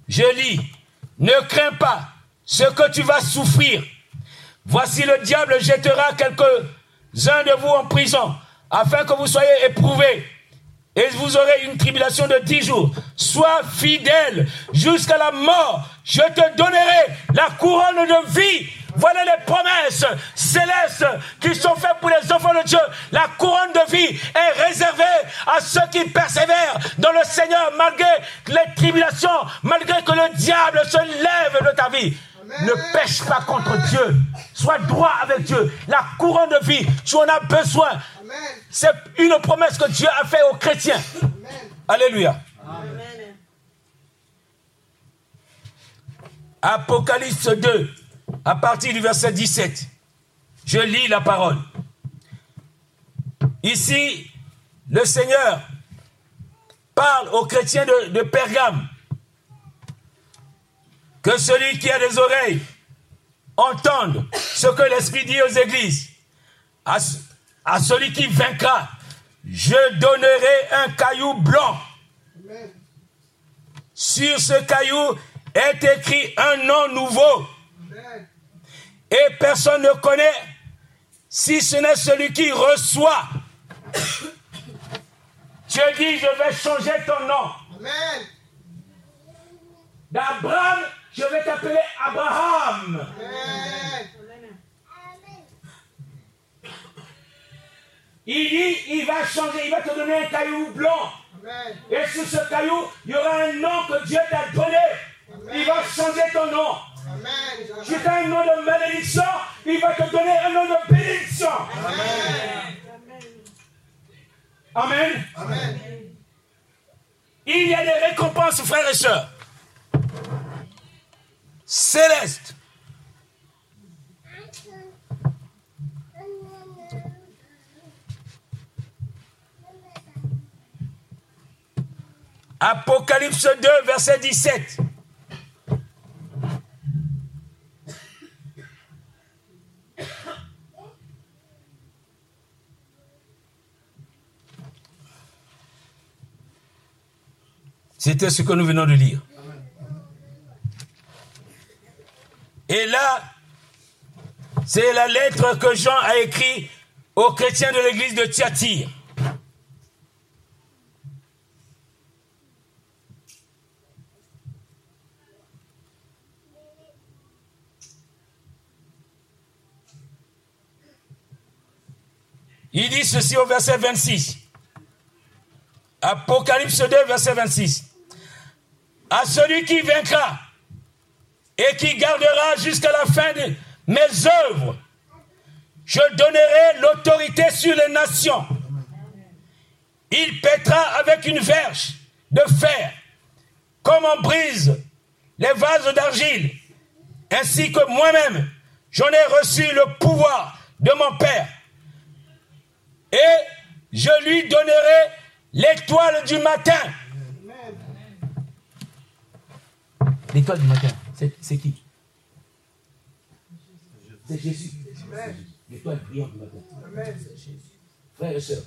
Je lis, ne crains pas ce que tu vas souffrir. Voici le diable jettera quelques-uns de vous en prison, afin que vous soyez éprouvés. Et vous aurez une tribulation de dix jours. Sois fidèle jusqu'à la mort. Je te donnerai la couronne de vie voilà les promesses célestes qui sont faites pour les enfants de Dieu. La couronne de vie est réservée à ceux qui persévèrent dans le Seigneur malgré les tribulations, malgré que le diable se lève de ta vie. Ne pêche pas contre Dieu. Sois droit avec Dieu. La couronne de vie, tu en as besoin. C'est une promesse que Dieu a faite aux chrétiens. Alléluia. Apocalypse 2 à partir du verset 17. Je lis la parole. Ici, le Seigneur parle aux chrétiens de, Pergame que celui qui a des oreilles entende ce que l'Esprit dit aux églises. À, à, celui qui vaincra, je donnerai un caillou blanc. Sur ce caillou est écrit un nom nouveau et personne ne connaît si ce n'est celui qui reçoit. Dieu dit, je vais changer ton nom. Amen. D'Abraham, je vais t'appeler Abraham. Amen. Il dit, il va changer, il va te donner un caillou blanc. Amen. Et sur ce caillou, il y aura un nom que Dieu t'a donné. Il va changer ton nom. Tu as un nom de malédiction, il va te donner un nom de bénédiction. Amen. Amen. Il y a des récompenses, frères et sœurs. Célestes. Apocalypse 2, verset 17. C'était ce que nous venons de lire. Et là, c'est la lettre que Jean a écrite aux chrétiens de l'église de Thyatire. Il dit ceci au verset 26. Apocalypse 2, verset 26 à celui qui vaincra et qui gardera jusqu'à la fin de mes œuvres, je donnerai l'autorité sur les nations. Il pètera avec une verge de fer, comme on brise les vases d'argile, ainsi que moi-même, j'en ai reçu le pouvoir de mon Père. Et je lui donnerai l'étoile du matin. L'étoile du matin, c'est qui? C'est Jésus. l'étoile brillante du matin. Frères et sœurs,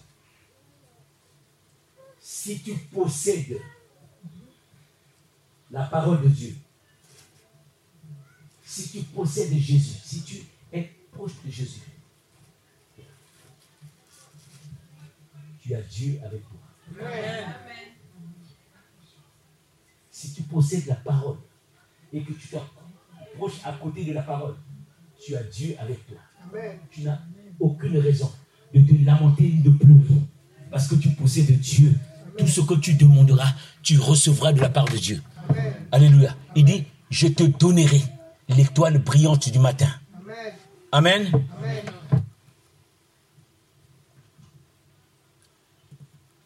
si tu possèdes la parole de Dieu, si tu possèdes Jésus, si tu es proche de Jésus, tu as Dieu avec toi. Si tu possèdes la parole et que tu t'approches à côté de la parole, tu as Dieu avec toi. Tu n'as aucune raison de te lamenter de pleurer parce que tu possèdes Dieu. Tout ce que tu demanderas, tu recevras de la part de Dieu. Alléluia. Il dit, je te donnerai l'étoile brillante du matin. Amen.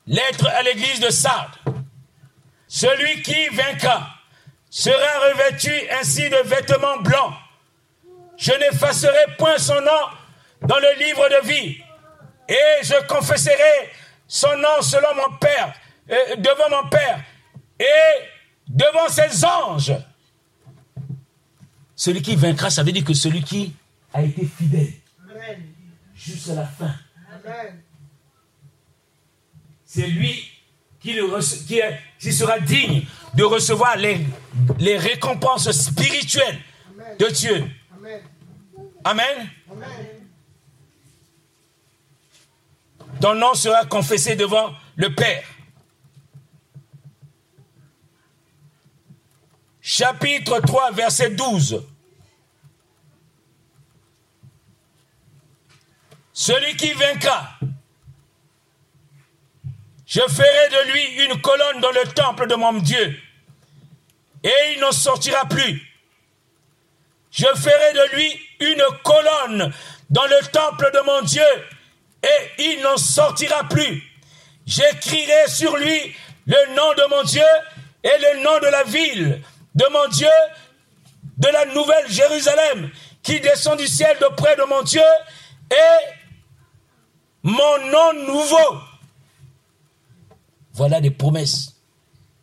Lettre à l'église de Sardes. Celui qui vaincra sera revêtu ainsi de vêtements blancs. Je n'effacerai point son nom dans le livre de vie. Et je confesserai son nom selon mon Père, euh, devant mon Père et devant ses anges. Celui qui vaincra, ça veut dire que celui qui a été fidèle jusqu'à la fin. C'est lui qui, qui, sera digne de recevoir les, récompenses spirituelles de Dieu. Amen. Ton nom sera confessé devant le Père. Chapitre 3, verset 12. Celui qui vaincra, je ferai de lui une colonne dans le temple de mon Dieu, et il n'en sortira plus. Je ferai de lui une colonne dans le temple de mon Dieu, et il n'en sortira plus. J'écrirai sur lui le nom de mon Dieu et le nom de la ville de mon Dieu, de la nouvelle Jérusalem, qui descend du ciel d'auprès de mon Dieu, et mon nom nouveau. Voilà des promesses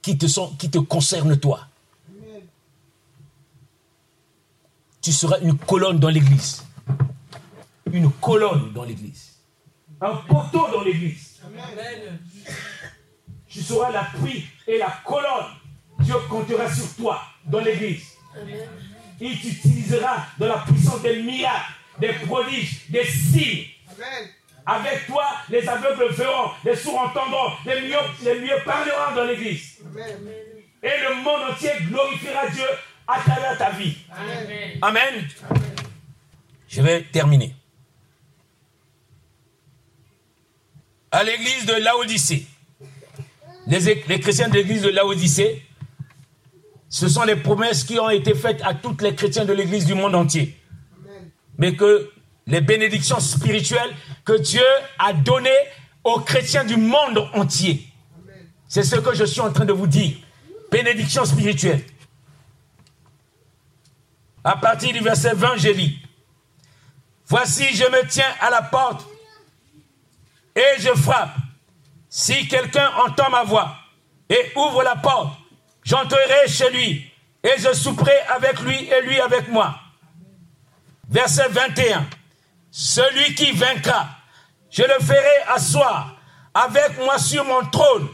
qui te, sont, qui te concernent toi. Tu seras une colonne dans l'église. Une colonne dans l'église. Un poteau dans l'église. Tu seras l'appui et la colonne. Dieu comptera sur toi dans l'église. Il t'utilisera dans la puissance des miracles, des prodiges, des signes. Avec toi, les aveugles verront, les sourds entendront, les mieux, les mieux parleront dans l'église. Et le monde entier glorifiera Dieu à travers ta vie. Amen. Je vais terminer. À l'église de Laodicée, les, les chrétiens de l'église de Laodicée, ce sont les promesses qui ont été faites à tous les chrétiens de l'église du monde entier. Mais que les bénédictions spirituelles que Dieu a données aux chrétiens du monde entier. C'est ce que je suis en train de vous dire. Bénédiction spirituelle. À partir du verset 20, j'ai dit, Voici, je me tiens à la porte et je frappe. Si quelqu'un entend ma voix et ouvre la porte, j'entrerai chez lui et je souperai avec lui et lui avec moi. Verset 21. Celui qui vaincra, je le ferai asseoir avec moi sur mon trône,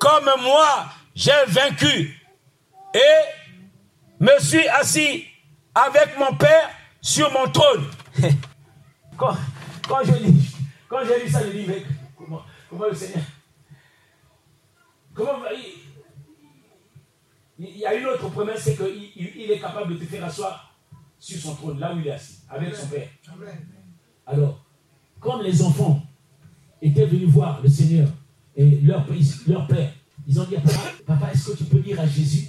comme moi j'ai vaincu et me suis assis avec mon Père sur mon trône. quand, quand je lis, quand j'ai lu ça, je dis, mais comment, comment le Seigneur Comment il, il y a une autre promesse, c'est qu'il il est capable de te faire asseoir sur son trône, là où il est assis, avec son Père. Alors, comme les enfants étaient venus voir le Seigneur et leur, père, ils ont dit Papa, est-ce que tu peux dire à Jésus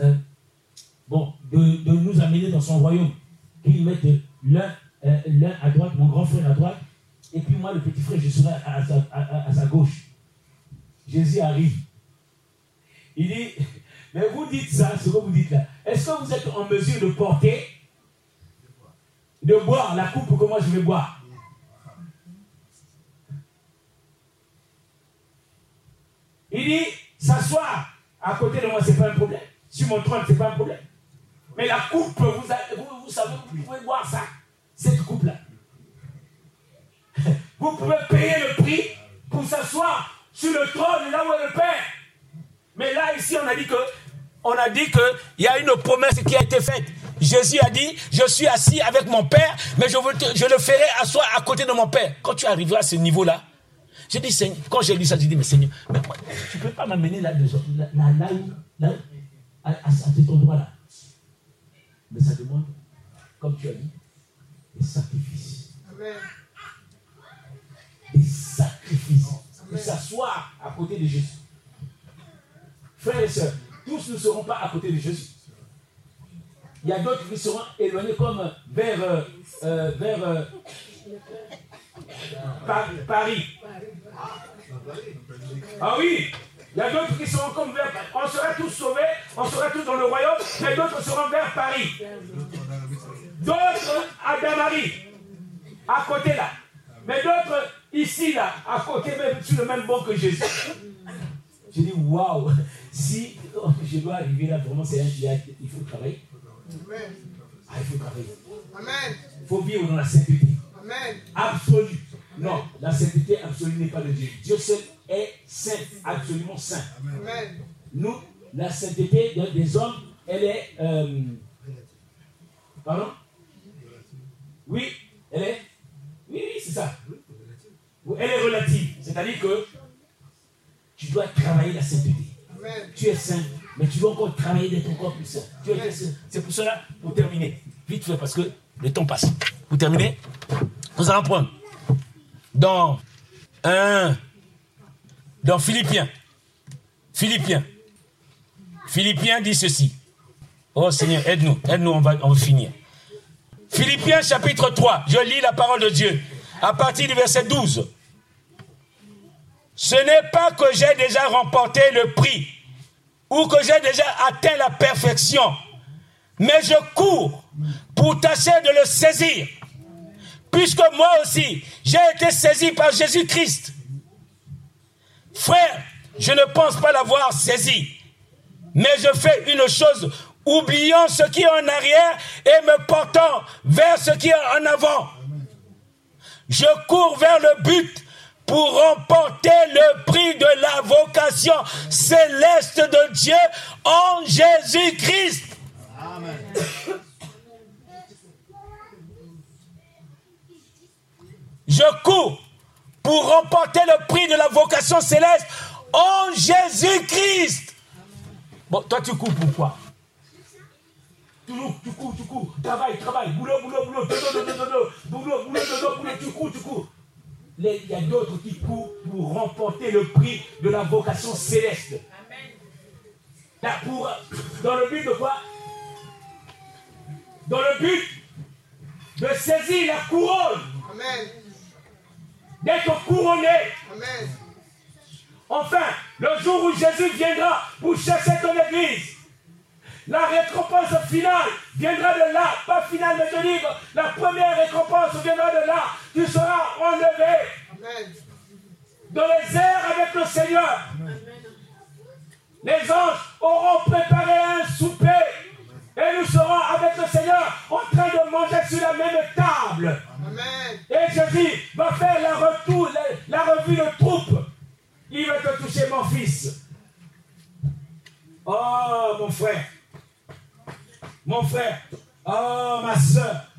euh, bon, de, nous amener dans son royaume Qu'il mette l'un euh, l'un à droite, mon grand frère à droite, et puis moi, le petit frère, je serai à, à sa gauche. Jésus arrive. Il dit Mais vous dites ça, ce que vous dites là. Est-ce que vous êtes en mesure de porter de boire la coupe que moi je vais boire? Il dit, s'asseoir à côté de moi, ce n'est pas un problème. Sur mon trône, ce n'est pas un problème. Mais la coupe, vous, vous, savez, vous pouvez boire ça, cette coupe-là. vous pouvez payer le prix pour s'asseoir sur le trône là où est le Père. Mais là, ici, on a dit que, on a dit que il y a une promesse qui a été faite. Jésus a dit, je suis assis avec mon Père, mais je, je le ferai asseoir à côté de mon Père. Quand tu arriveras à ce niveau-là, j'ai dit, Seigneur, quand j'ai lu ça, j'ai dit, mais Seigneur, mais tu ne peux pas m'amener là, là, là, là, là, à, à cet endroit-là. Mais ça demande, comme tu as dit, des sacrifices. Amen. Des sacrifices. De s'asseoir à côté de Jésus. Frères et sœurs, tous ne seront pas à côté de Jésus. Il y a d'autres qui seront éloignés comme vers, euh, euh, vers euh, Paris. Ah oui, il y a d'autres qui seront comme vers. On sera tous sauvés, on sera tous dans le royaume, mais d'autres seront vers Paris. D'autres à Damari, à côté là. Mais d'autres ici là, à côté, même sur le même banc que Jésus. Je dis waouh, si je dois arriver là, vraiment, c'est un, il faut travailler. Ah, il faut travailler. Il faut vivre dans la sainteté. Absolue. Non, la sainteté absolue n'est pas de Dieu. Dieu seul est saint, absolument saint. Amen. Nous, la sainteté des hommes, elle est. Euh, pardon? Oui, elle est. Oui, oui, c'est ça. Elle est relative. C'est-à-dire que tu dois travailler la sainteté. Amen. Tu es saint, mais tu dois encore travailler d'être encore plus saint. C'est pour cela, pour terminer, vite fait, parce que le temps passe. Pour terminer, nous allons prendre dans un, dans Philippiens. Philippiens. Philippiens dit ceci. Oh Seigneur, aide-nous, aide-nous, on va, on va finir. Philippiens chapitre 3, je lis la parole de Dieu à partir du verset 12. Ce n'est pas que j'ai déjà remporté le prix ou que j'ai déjà atteint la perfection, mais je cours pour tâcher de le saisir puisque moi aussi, j'ai été saisi par Jésus-Christ. Frère, je ne pense pas l'avoir saisi, mais je fais une chose, oubliant ce qui est en arrière et me portant vers ce qui est en avant. Je cours vers le but pour remporter le prix de la vocation céleste de Dieu en Jésus-Christ. Je cours pour remporter le prix de la vocation céleste en Jésus-Christ. Bon, toi tu cours pourquoi tu cours, tu cours, tu cours, travail, travail, boulot, boulot, boulot, dodo, dodo, dodo, boulot, boulot, dodo, boulot, tu cours, tu cours. Il y a d'autres qui courent pour remporter le prix de la vocation céleste. Amen. Pour, dans le but de quoi? Dans le but de saisir la couronne. Amen d'être couronné. Amen. Enfin, le jour où Jésus viendra pour chercher ton église, la récompense finale viendra de là, pas finale, mais je dis, la première récompense viendra de là. Tu seras enlevé Amen. dans les airs avec le Seigneur. Amen. Les anges auront préparé un souper et nous serons avec le Seigneur en train de manger sur la même table. Et Jésus va faire la, retour, la, revue de troupe. Il va te toucher, mon fils. Oh, mon frère. Mon frère. Oh, ma soeur.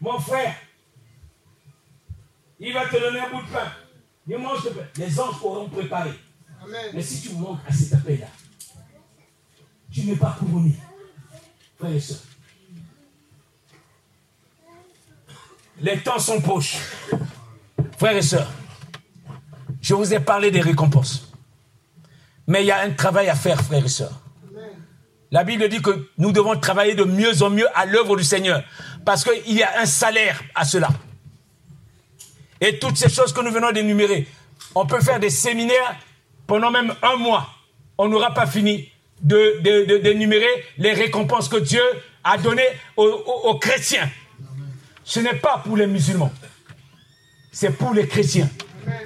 Mon frère. Il va te donner un bout de pain. Il mange de pain. Les anges auront préparé. Mais si tu manques à cet appel-là, tu n'es pas couronné. Frère et soeur. Les temps sont proches. Frères et sœurs, je vous ai parlé des récompenses. Mais il y a un travail à faire, frères et sœurs. La Bible dit que nous devons travailler de mieux en mieux à l'œuvre du Seigneur. Parce qu'il y a un salaire à cela. Et toutes ces choses que nous venons d'énumérer, on peut faire des séminaires pendant même un mois. On n'aura pas fini d'énumérer les récompenses que Dieu a données aux chrétiens. Ce n'est pas pour les musulmans. C'est pour les chrétiens.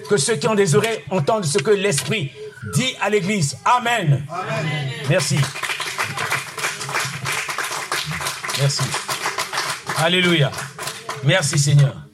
Que ceux qui ont des oreilles entendent ce que l'Esprit dit à l'Église. Amen. Merci. Merci. Alléluia. Merci Seigneur.